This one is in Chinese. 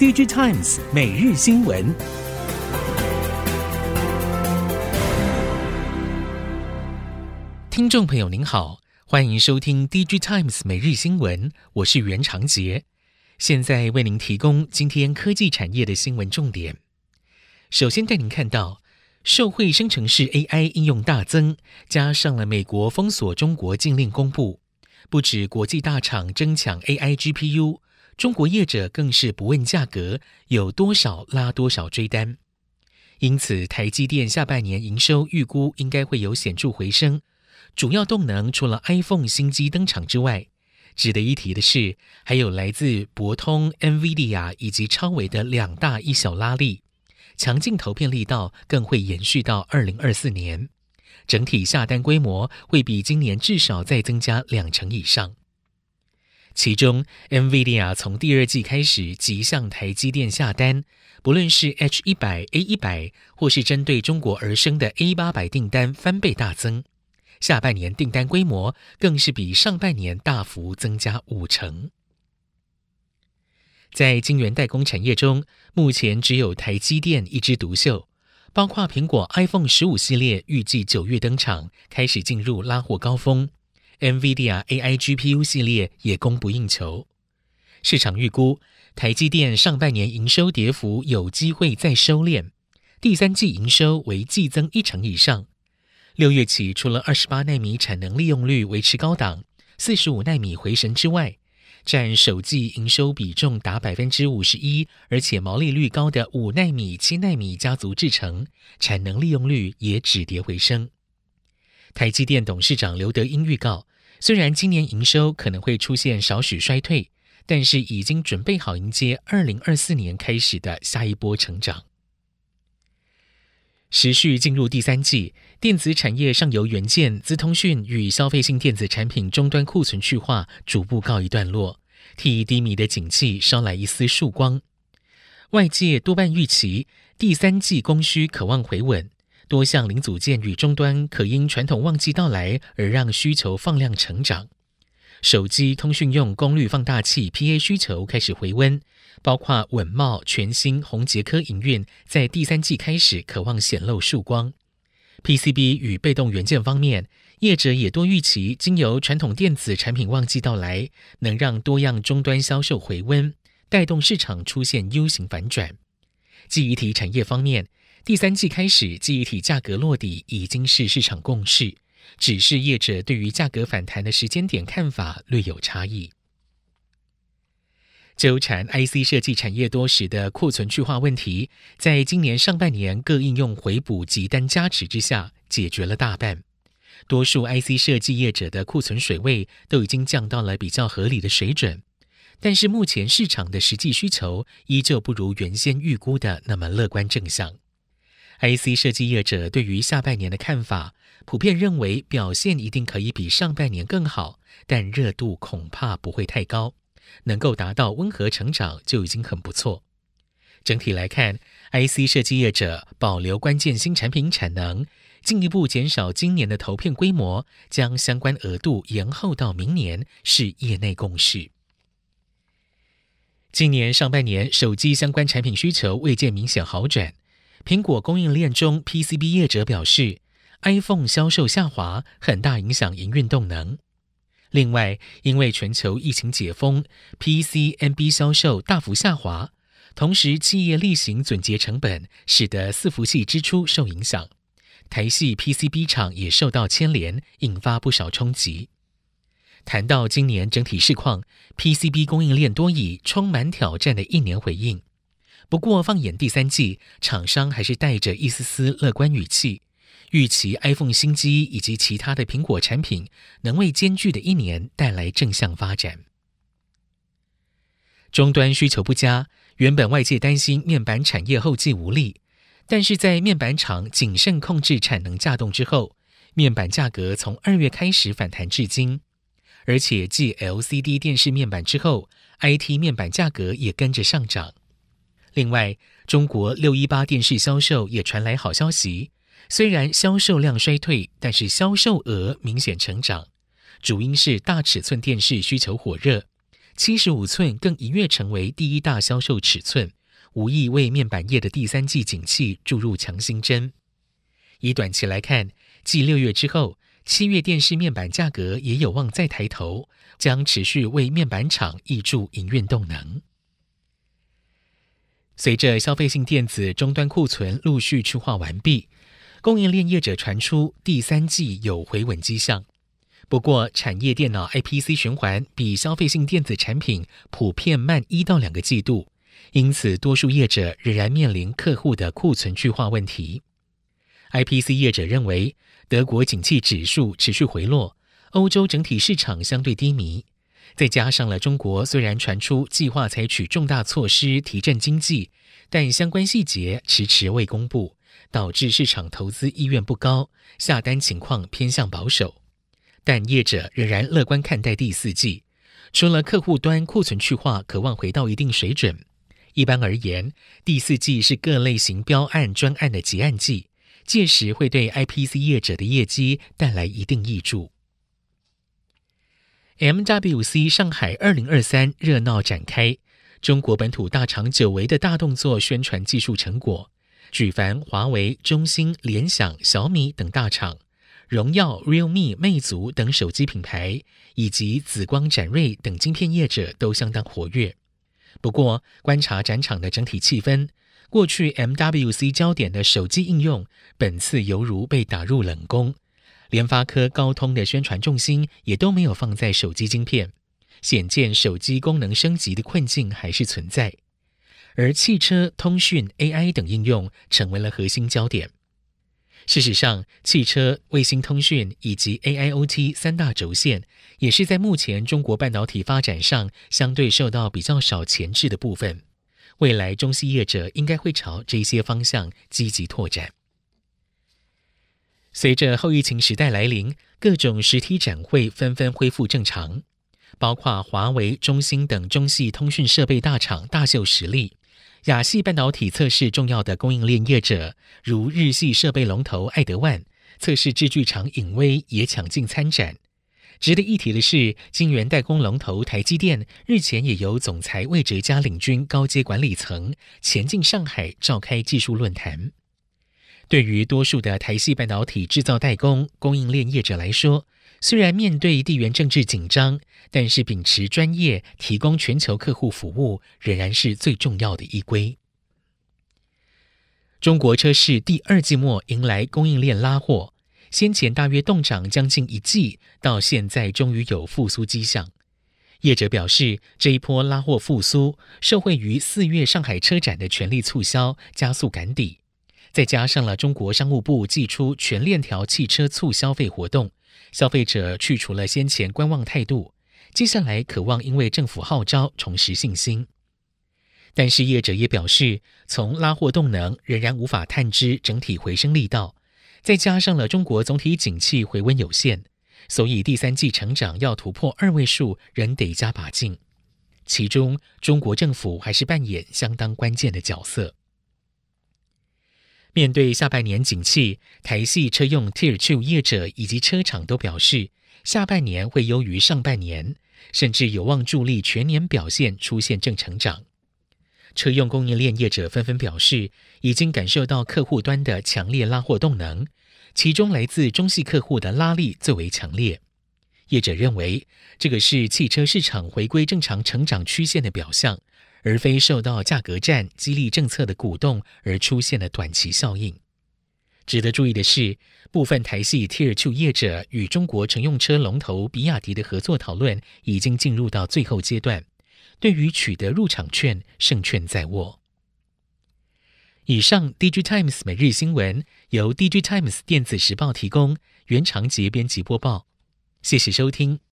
DigiTimes 每日新闻，听众朋友您好，欢迎收听 DigiTimes 每日新闻，我是袁长杰，现在为您提供今天科技产业的新闻重点。首先带您看到，受惠生成式 AI 应用大增，加上了美国封锁中国禁令公布，不止国际大厂争抢 AI GPU。中国业者更是不问价格，有多少拉多少追单，因此台积电下半年营收预估应该会有显著回升。主要动能除了 iPhone 新机登场之外，值得一提的是，还有来自博通、NVIDIA 以及超微的两大一小拉力，强劲投片力道更会延续到二零二四年，整体下单规模会比今年至少再增加两成以上。其中，NVIDIA 从第二季开始即向台积电下单，不论是 H 一百、A 一百，或是针对中国而生的 A 八百订单翻倍大增，下半年订单规模更是比上半年大幅增加五成。在晶圆代工产业中，目前只有台积电一枝独秀，包括苹果 iPhone 十五系列预计九月登场，开始进入拉货高峰。NVIDIA AI GPU 系列也供不应求，市场预估台积电上半年营收跌幅有机会再收敛，第三季营收为季增一成以上。六月起，除了二十八奈米产能利用率维持高档，四十五奈米回神之外，占首季营收比重达百分之五十一，而且毛利率高的五奈米、七奈米家族制程产能利用率也止跌回升。台积电董事长刘德英预告，虽然今年营收可能会出现少许衰退，但是已经准备好迎接二零二四年开始的下一波成长。时序进入第三季，电子产业上游元件、资通讯与消费性电子产品终端库存去化逐步告一段落，替低迷的景气捎来一丝曙光。外界多半预期第三季供需可望回稳。多项零组件与终端可因传统旺季到来而让需求放量成长，手机通讯用功率放大器 PA 需求开始回温，包括稳懋、全新、宏捷科营运在第三季开始可望显露曙光。PCB 与被动元件方面，业者也多预期经由传统电子产品旺季到来，能让多样终端销售回温，带动市场出现 U 型反转。记忆体产业方面。第三季开始，记忆体价格落底已经是市场共识，只是业者对于价格反弹的时间点看法略有差异。纠缠 IC 设计产业多时的库存去化问题，在今年上半年各应用回补急单加持之下，解决了大半。多数 IC 设计业者的库存水位都已经降到了比较合理的水准，但是目前市场的实际需求依旧不如原先预估的那么乐观正向。IC 设计业者对于下半年的看法，普遍认为表现一定可以比上半年更好，但热度恐怕不会太高，能够达到温和成长就已经很不错。整体来看，IC 设计业者保留关键新产品产能，进一步减少今年的投片规模，将相关额度延后到明年，是业内共识。今年上半年手机相关产品需求未见明显好转。苹果供应链中，PCB 业者表示，iPhone 销售下滑，很大影响营运动能。另外，因为全球疫情解封，PCMB 销售大幅下滑，同时企业例行总结成本，使得伺服器支出受影响。台系 PCB 厂也受到牵连，引发不少冲击。谈到今年整体市况，PCB 供应链多以充满挑战的一年回应。不过，放眼第三季，厂商还是带着一丝丝乐观语气，预期 iPhone 新机以及其他的苹果产品能为艰巨的一年带来正向发展。终端需求不佳，原本外界担心面板产业后继无力，但是在面板厂谨慎控制产能稼动之后，面板价格从二月开始反弹至今，而且继 LCD 电视面板之后，IT 面板价格也跟着上涨。另外，中国六一八电视销售也传来好消息，虽然销售量衰退，但是销售额明显成长，主因是大尺寸电视需求火热，七十五寸更一跃成为第一大销售尺寸，无疑为面板业的第三季景气注入强心针。以短期来看，继六月之后，七月电视面板价格也有望再抬头，将持续为面板厂挹注营运动能。随着消费性电子终端库存陆续去化完毕，供应链业者传出第三季有回稳迹象。不过，产业电脑 IPC 循环比消费性电子产品普遍慢一到两个季度，因此多数业者仍然面临客户的库存去化问题。IPC 业者认为，德国景气指数持续回落，欧洲整体市场相对低迷，再加上了中国虽然传出计划采取重大措施提振经济，但相关细节迟迟未公布，导致市场投资意愿不高，下单情况偏向保守。但业者仍然乐观看待第四季，除了客户端库存去化渴望回到一定水准，一般而言，第四季是各类型标案专案的结案季，届时会对 IPC 业者的业绩带来一定挹注。MWC 上海二零二三热闹展开，中国本土大厂久违的大动作宣传技术成果，举凡华为、中兴、联想、小米等大厂。荣耀、Realme、魅族等手机品牌，以及紫光展锐等晶片业者都相当活跃。不过，观察展场的整体气氛，过去 MWC 焦点的手机应用，本次犹如被打入冷宫。联发科、高通的宣传重心也都没有放在手机晶片，显见手机功能升级的困境还是存在。而汽车、通讯、AI 等应用成为了核心焦点。事实上，汽车、卫星通讯以及 AIoT 三大轴线，也是在目前中国半导体发展上相对受到比较少钳制的部分。未来中西业者应该会朝这些方向积极拓展。随着后疫情时代来临，各种实体展会纷纷恢复正常，包括华为、中兴等中系通讯设备大厂大秀实力。亚系半导体测试重要的供应链业者，如日系设备龙头爱德万、测试制具厂影威也抢进参展。值得一提的是，晶圆代工龙头台积电日前也由总裁魏哲嘉领军高阶管理层前进上海召开技术论坛。对于多数的台系半导体制造代工供应链业者来说，虽然面对地缘政治紧张，但是秉持专业，提供全球客户服务，仍然是最重要的依归。中国车市第二季末迎来供应链拉货，先前大约冻涨将近一季，到现在终于有复苏迹象。业者表示，这一波拉货复苏，受惠于四月上海车展的全力促销，加速赶底，再加上了中国商务部祭出全链条汽车促消费活动。消费者去除了先前观望态度，接下来渴望因为政府号召重拾信心。但是业者也表示，从拉货动能仍然无法探知整体回升力道，再加上了中国总体景气回温有限，所以第三季成长要突破二位数仍得加把劲。其中，中国政府还是扮演相当关键的角色。面对下半年景气，台系车用 Tier Two 业者以及车厂都表示，下半年会优于上半年，甚至有望助力全年表现出现正成长。车用供应链业者纷纷表示，已经感受到客户端的强烈拉货动能，其中来自中系客户的拉力最为强烈。业者认为，这个是汽车市场回归正常成长曲线的表象。而非受到价格战、激励政策的鼓动而出现的短期效应。值得注意的是，部分台系 Tier Two 业者与中国乘用车龙头比亚迪的合作讨论已经进入到最后阶段，对于取得入场券，胜券在握。以上，DG Times 每日新闻由 DG Times 电子时报提供，原长节编辑播报，谢谢收听。